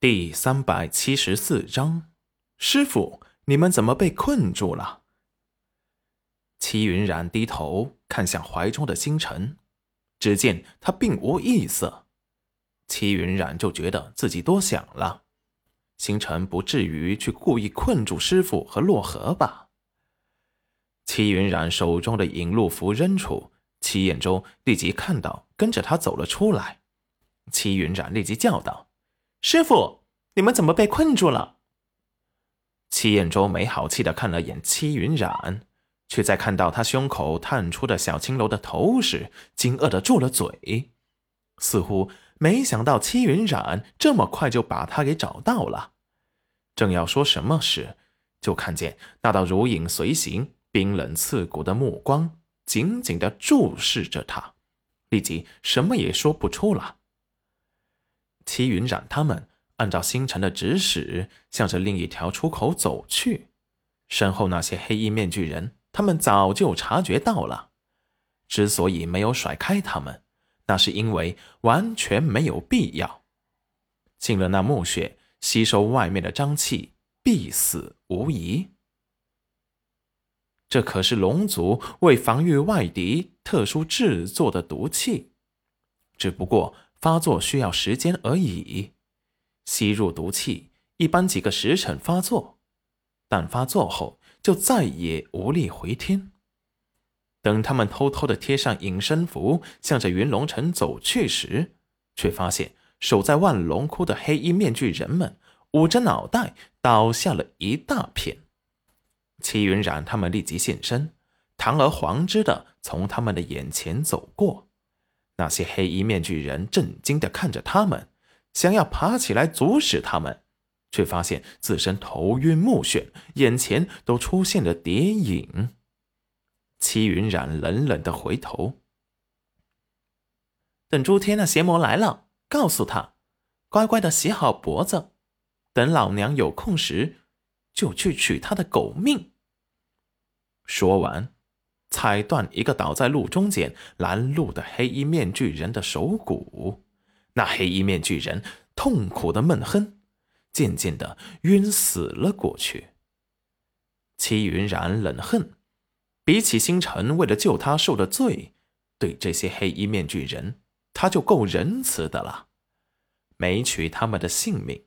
第三百七十四章，师傅，你们怎么被困住了？齐云染低头看向怀中的星辰，只见他并无异色。齐云染就觉得自己多想了，星辰不至于去故意困住师傅和洛河吧？齐云染手中的引路符扔出，齐彦周立即看到，跟着他走了出来。齐云染立即叫道。师傅，你们怎么被困住了？戚彦周没好气的看了眼戚云染，却在看到他胸口探出的小青楼的头时，惊愕的住了嘴，似乎没想到戚云染这么快就把他给找到了。正要说什么时，就看见那道如影随形、冰冷刺骨的目光紧紧的注视着他，立即什么也说不出了。齐云染他们按照星辰的指使，向着另一条出口走去。身后那些黑衣面具人，他们早就察觉到了。之所以没有甩开他们，那是因为完全没有必要。进了那墓穴，吸收外面的瘴气，必死无疑。这可是龙族为防御外敌特殊制作的毒气，只不过。发作需要时间而已，吸入毒气一般几个时辰发作，但发作后就再也无力回天。等他们偷偷的贴上隐身符，向着云龙城走去时，却发现守在万龙窟的黑衣面具人们捂着脑袋倒下了一大片。齐云染他们立即现身，堂而皇之的从他们的眼前走过。那些黑衣面具人震惊的看着他们，想要爬起来阻止他们，却发现自身头晕目眩，眼前都出现了蝶影。戚云染冷冷的回头，等朱天那邪魔来了，告诉他，乖乖的洗好脖子，等老娘有空时，就去取他的狗命。说完。踩断一个倒在路中间拦路的黑衣面具人的手骨，那黑衣面具人痛苦的闷哼，渐渐的晕死了过去。齐云然冷恨，比起星辰为了救他受的罪，对这些黑衣面具人，他就够仁慈的了，没取他们的性命，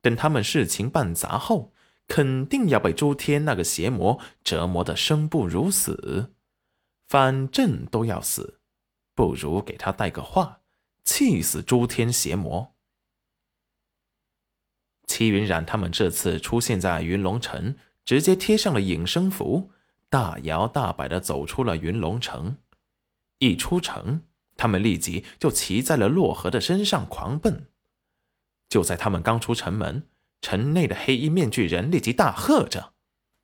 等他们事情办砸后，肯定要被诸天那个邪魔折磨的生不如死。反正都要死，不如给他带个话，气死诸天邪魔。齐云染他们这次出现在云龙城，直接贴上了隐身符，大摇大摆的走出了云龙城。一出城，他们立即就骑在了洛河的身上狂奔。就在他们刚出城门，城内的黑衣面具人立即大喝着：“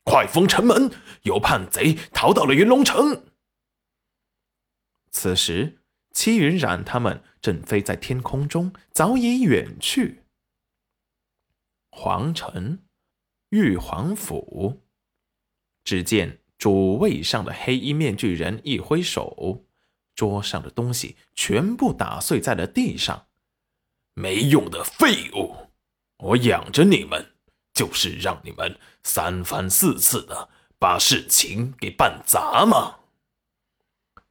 快封城门！有叛贼逃到了云龙城！”此时，戚云染他们正飞在天空中，早已远去。皇城，玉皇府。只见主位上的黑衣面具人一挥手，桌上的东西全部打碎在了地上。没用的废物！我养着你们，就是让你们三番四次的把事情给办砸吗？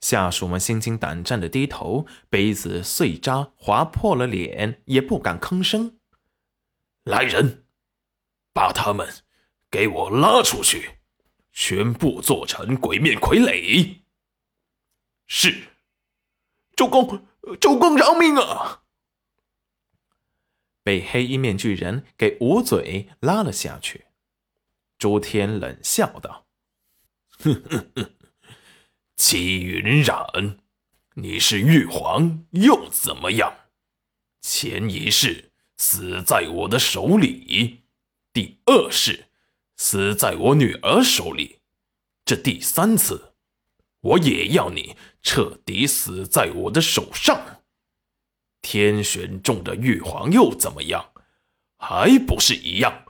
下属们心惊胆战的低头，杯子碎渣划破了脸，也不敢吭声。来人，把他们给我拉出去，全部做成鬼面傀儡。是，主公，主公饶命啊！被黑衣面具人给捂嘴拉了下去。朱天冷笑道：“哼哼哼。”齐云染，你是玉皇又怎么样？前一世死在我的手里，第二世死在我女儿手里，这第三次，我也要你彻底死在我的手上。天选中的玉皇又怎么样？还不是一样，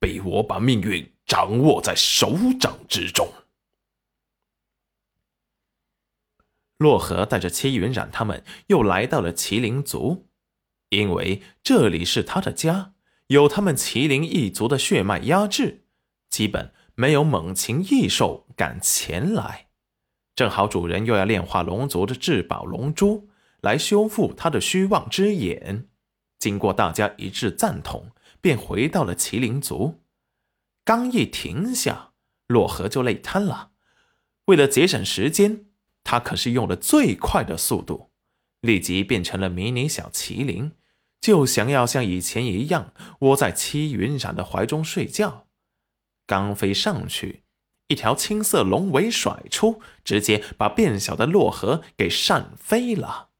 被我把命运掌握在手掌之中。洛河带着戚云染他们又来到了麒麟族，因为这里是他的家，有他们麒麟一族的血脉压制，基本没有猛禽异兽敢前来。正好主人又要炼化龙族的至宝龙珠，来修复他的虚妄之眼。经过大家一致赞同，便回到了麒麟族。刚一停下，洛河就累瘫了。为了节省时间，他可是用了最快的速度，立即变成了迷你小麒麟，就想要像以前一样窝在戚云染的怀中睡觉。刚飞上去，一条青色龙尾甩出，直接把变小的洛河给扇飞了。